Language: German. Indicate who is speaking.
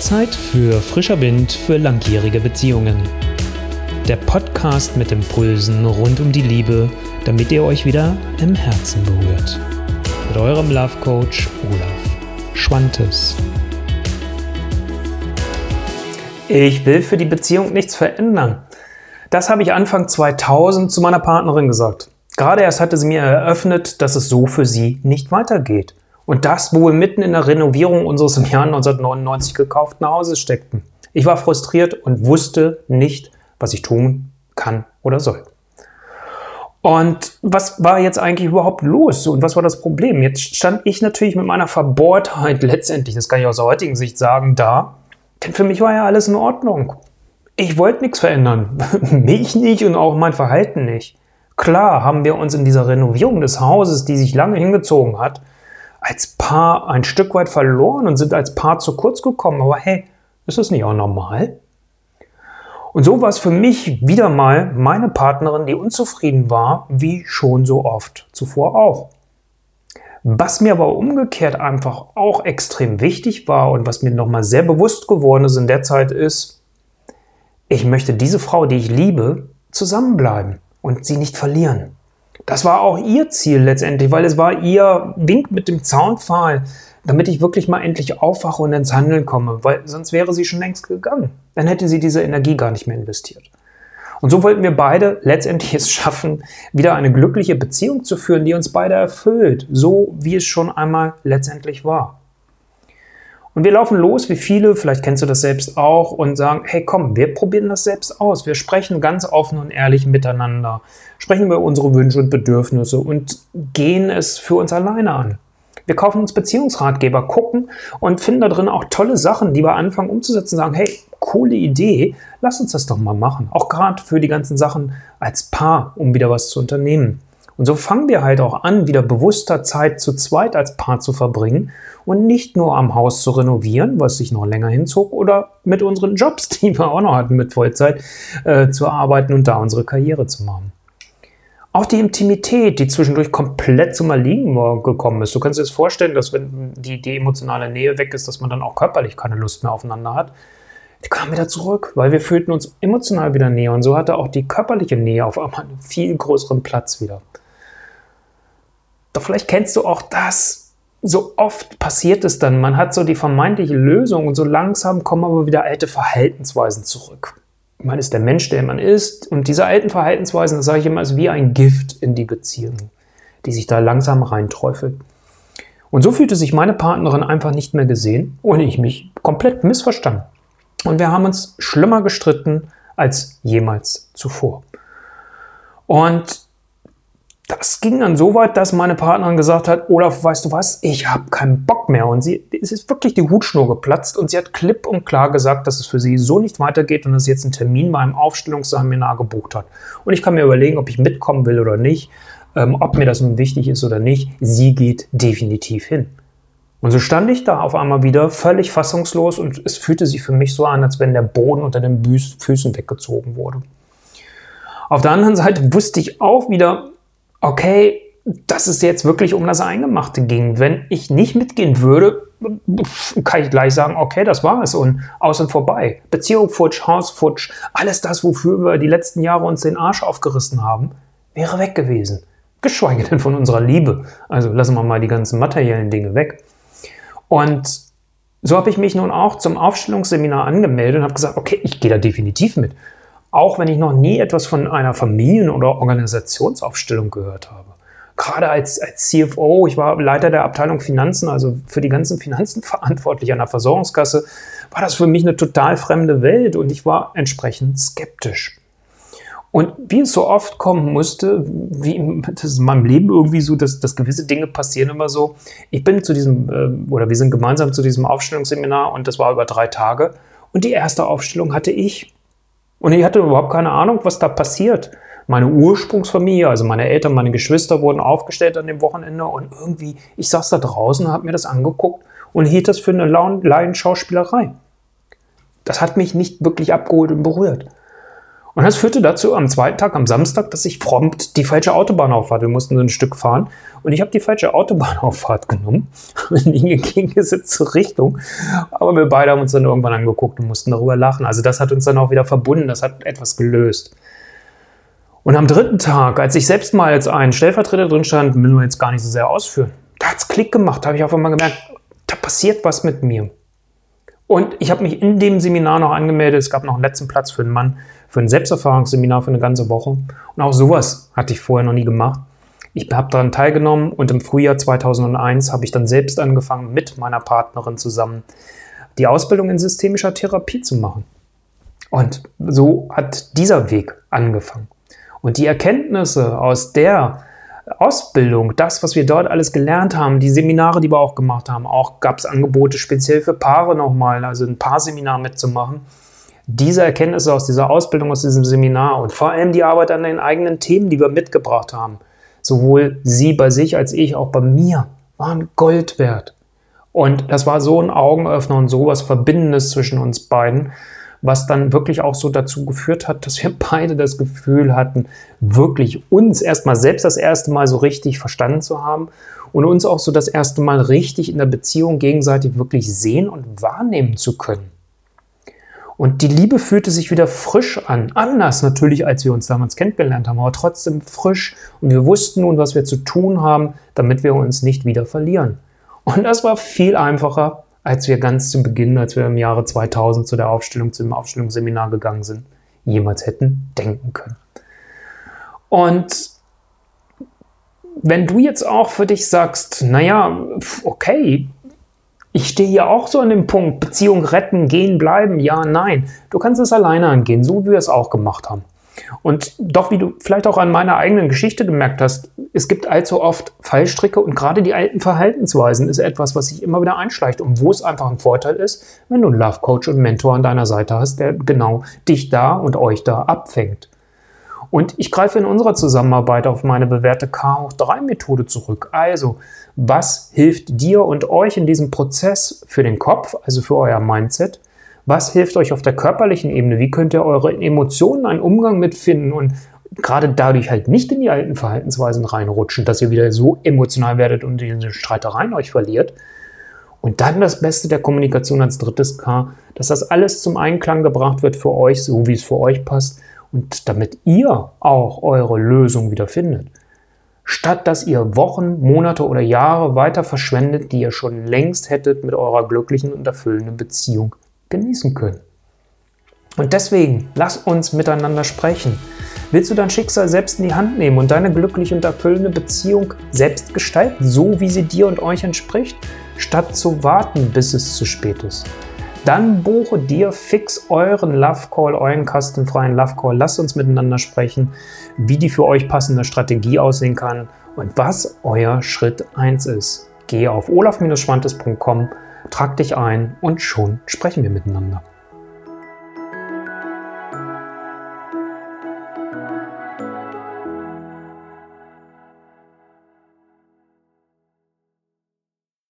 Speaker 1: Zeit für frischer Wind für langjährige Beziehungen. Der Podcast mit Impulsen rund um die Liebe, damit ihr euch wieder im Herzen berührt. Mit eurem Love Coach Olaf Schwantes.
Speaker 2: Ich will für die Beziehung nichts verändern. Das habe ich Anfang 2000 zu meiner Partnerin gesagt. Gerade erst hatte sie mir eröffnet, dass es so für sie nicht weitergeht. Und das, wo wir mitten in der Renovierung unseres im Jahr 1999 gekauften Hauses steckten. Ich war frustriert und wusste nicht, was ich tun kann oder soll. Und was war jetzt eigentlich überhaupt los? Und was war das Problem? Jetzt stand ich natürlich mit meiner Verbohrtheit letztendlich, das kann ich aus der heutigen Sicht sagen, da. Denn für mich war ja alles in Ordnung. Ich wollte nichts verändern. mich nicht und auch mein Verhalten nicht. Klar haben wir uns in dieser Renovierung des Hauses, die sich lange hingezogen hat, als Paar ein Stück weit verloren und sind als Paar zu kurz gekommen. Aber hey, ist das nicht auch normal? Und so war es für mich wieder mal meine Partnerin, die unzufrieden war, wie schon so oft zuvor auch. Was mir aber umgekehrt einfach auch extrem wichtig war und was mir nochmal sehr bewusst geworden ist in der Zeit ist, ich möchte diese Frau, die ich liebe, zusammenbleiben und sie nicht verlieren. Das war auch ihr Ziel letztendlich, weil es war ihr Wink mit dem Zaunpfahl, damit ich wirklich mal endlich aufwache und ins Handeln komme, weil sonst wäre sie schon längst gegangen. Dann hätte sie diese Energie gar nicht mehr investiert. Und so wollten wir beide letztendlich es schaffen, wieder eine glückliche Beziehung zu führen, die uns beide erfüllt, so wie es schon einmal letztendlich war. Und wir laufen los, wie viele, vielleicht kennst du das selbst auch, und sagen, hey komm, wir probieren das selbst aus. Wir sprechen ganz offen und ehrlich miteinander, sprechen über unsere Wünsche und Bedürfnisse und gehen es für uns alleine an. Wir kaufen uns Beziehungsratgeber, gucken und finden da drin auch tolle Sachen, die wir anfangen umzusetzen, sagen, hey, coole Idee, lass uns das doch mal machen. Auch gerade für die ganzen Sachen als Paar, um wieder was zu unternehmen. Und so fangen wir halt auch an, wieder bewusster Zeit zu zweit als Paar zu verbringen und nicht nur am Haus zu renovieren, was sich noch länger hinzog, oder mit unseren Jobs, die wir auch noch hatten, mit Vollzeit äh, zu arbeiten und da unsere Karriere zu machen. Auch die Intimität, die zwischendurch komplett zum Erliegen gekommen ist. Du kannst dir das vorstellen, dass wenn die, die emotionale Nähe weg ist, dass man dann auch körperlich keine Lust mehr aufeinander hat. Die kam wieder zurück, weil wir fühlten uns emotional wieder näher und so hatte auch die körperliche Nähe auf einmal einen viel größeren Platz wieder. Doch vielleicht kennst du auch das, so oft passiert es dann, man hat so die vermeintliche Lösung und so langsam kommen aber wieder alte Verhaltensweisen zurück. Man ist der Mensch, der man ist und diese alten Verhaltensweisen, das sage ich immer, ist wie ein Gift in die Beziehung, die sich da langsam reinträufelt. Und so fühlte sich meine Partnerin einfach nicht mehr gesehen und ich mich komplett missverstanden. Und wir haben uns schlimmer gestritten als jemals zuvor. Und das ging dann so weit, dass meine Partnerin gesagt hat, Olaf, weißt du was, ich habe keinen Bock mehr. Und sie, es ist wirklich die Hutschnur geplatzt und sie hat klipp und klar gesagt, dass es für sie so nicht weitergeht und dass sie jetzt einen Termin bei einem Aufstellungsseminar gebucht hat. Und ich kann mir überlegen, ob ich mitkommen will oder nicht, ähm, ob mir das nun wichtig ist oder nicht. Sie geht definitiv hin. Und so stand ich da auf einmal wieder völlig fassungslos und es fühlte sich für mich so an, als wenn der Boden unter den Füßen weggezogen wurde. Auf der anderen Seite wusste ich auch wieder, okay, dass es jetzt wirklich um das Eingemachte ging. Wenn ich nicht mitgehen würde, kann ich gleich sagen, okay, das war es und aus und vorbei. Beziehung futsch, Haus futsch, alles das, wofür wir die letzten Jahre uns den Arsch aufgerissen haben, wäre weg gewesen. Geschweige denn von unserer Liebe. Also lassen wir mal die ganzen materiellen Dinge weg. Und so habe ich mich nun auch zum Aufstellungsseminar angemeldet und habe gesagt, okay, ich gehe da definitiv mit auch wenn ich noch nie etwas von einer Familien- oder Organisationsaufstellung gehört habe. Gerade als, als CFO, ich war Leiter der Abteilung Finanzen, also für die ganzen Finanzen verantwortlich an der Versorgungskasse, war das für mich eine total fremde Welt und ich war entsprechend skeptisch. Und wie es so oft kommen musste, wie das ist in meinem Leben irgendwie so, dass, dass gewisse Dinge passieren immer so. Ich bin zu diesem, äh, oder wir sind gemeinsam zu diesem Aufstellungsseminar und das war über drei Tage. Und die erste Aufstellung hatte ich. Und ich hatte überhaupt keine Ahnung, was da passiert. Meine Ursprungsfamilie, also meine Eltern, meine Geschwister wurden aufgestellt an dem Wochenende und irgendwie, ich saß da draußen habe mir das angeguckt und hielt das für eine Laienschauspielerei. Das hat mich nicht wirklich abgeholt und berührt. Und das führte dazu am zweiten Tag, am Samstag, dass ich prompt die falsche Autobahnauffahrt, wir mussten so ein Stück fahren, und ich habe die falsche Autobahnauffahrt genommen in die entgegengesetzte Richtung. Aber wir beide haben uns dann irgendwann angeguckt und mussten darüber lachen. Also das hat uns dann auch wieder verbunden, das hat etwas gelöst. Und am dritten Tag, als ich selbst mal als ein Stellvertreter drin stand, müssen wir jetzt gar nicht so sehr ausführen, da hat es Klick gemacht, habe ich auf einmal gemerkt, da passiert was mit mir. Und ich habe mich in dem Seminar noch angemeldet, es gab noch einen letzten Platz für einen Mann, für ein Selbsterfahrungsseminar für eine ganze Woche. Und auch sowas hatte ich vorher noch nie gemacht. Ich habe daran teilgenommen und im Frühjahr 2001 habe ich dann selbst angefangen, mit meiner Partnerin zusammen die Ausbildung in systemischer Therapie zu machen. Und so hat dieser Weg angefangen. Und die Erkenntnisse aus der Ausbildung, das, was wir dort alles gelernt haben, die Seminare, die wir auch gemacht haben, auch gab es Angebote speziell für Paare nochmal, also ein Paarseminar mitzumachen. Diese Erkenntnisse aus dieser Ausbildung, aus diesem Seminar und vor allem die Arbeit an den eigenen Themen, die wir mitgebracht haben, sowohl sie bei sich als ich auch bei mir, waren Gold wert. Und das war so ein Augenöffner und so was Verbindendes zwischen uns beiden, was dann wirklich auch so dazu geführt hat, dass wir beide das Gefühl hatten, wirklich uns erstmal selbst das erste Mal so richtig verstanden zu haben und uns auch so das erste Mal richtig in der Beziehung gegenseitig wirklich sehen und wahrnehmen zu können. Und die Liebe fühlte sich wieder frisch an. Anders natürlich, als wir uns damals kennengelernt haben, aber trotzdem frisch. Und wir wussten nun, was wir zu tun haben, damit wir uns nicht wieder verlieren. Und das war viel einfacher, als wir ganz zu Beginn, als wir im Jahre 2000 zu der Aufstellung, zu dem Aufstellungsseminar gegangen sind, jemals hätten denken können. Und wenn du jetzt auch für dich sagst, naja, okay, ich stehe hier auch so an dem Punkt, Beziehung retten, gehen, bleiben, ja, nein. Du kannst es alleine angehen, so wie wir es auch gemacht haben. Und doch, wie du vielleicht auch an meiner eigenen Geschichte gemerkt hast, es gibt allzu oft Fallstricke und gerade die alten Verhaltensweisen ist etwas, was sich immer wieder einschleicht und wo es einfach ein Vorteil ist, wenn du einen Love Coach und Mentor an deiner Seite hast, der genau dich da und euch da abfängt. Und ich greife in unserer Zusammenarbeit auf meine bewährte K hoch 3 Methode zurück. Also, was hilft dir und euch in diesem Prozess für den Kopf, also für euer Mindset? Was hilft euch auf der körperlichen Ebene? Wie könnt ihr eure Emotionen einen Umgang mitfinden und gerade dadurch halt nicht in die alten Verhaltensweisen reinrutschen, dass ihr wieder so emotional werdet und in den Streitereien euch verliert. Und dann das Beste der Kommunikation als drittes K, dass das alles zum Einklang gebracht wird für euch, so wie es für euch passt und damit ihr auch eure Lösung wieder findet. Statt dass ihr Wochen, Monate oder Jahre weiter verschwendet, die ihr schon längst hättet mit eurer glücklichen und erfüllenden Beziehung genießen können. Und deswegen, lass uns miteinander sprechen. Willst du dein Schicksal selbst in die Hand nehmen und deine glückliche und erfüllende Beziehung selbst gestalten, so wie sie dir und euch entspricht, statt zu warten, bis es zu spät ist? Dann buche dir fix euren Love Call, euren kostenfreien Love Call. Lass uns miteinander sprechen, wie die für euch passende Strategie aussehen kann und was euer Schritt 1 ist. Gehe auf olaf-schwantes.com, trag dich ein und schon sprechen wir miteinander.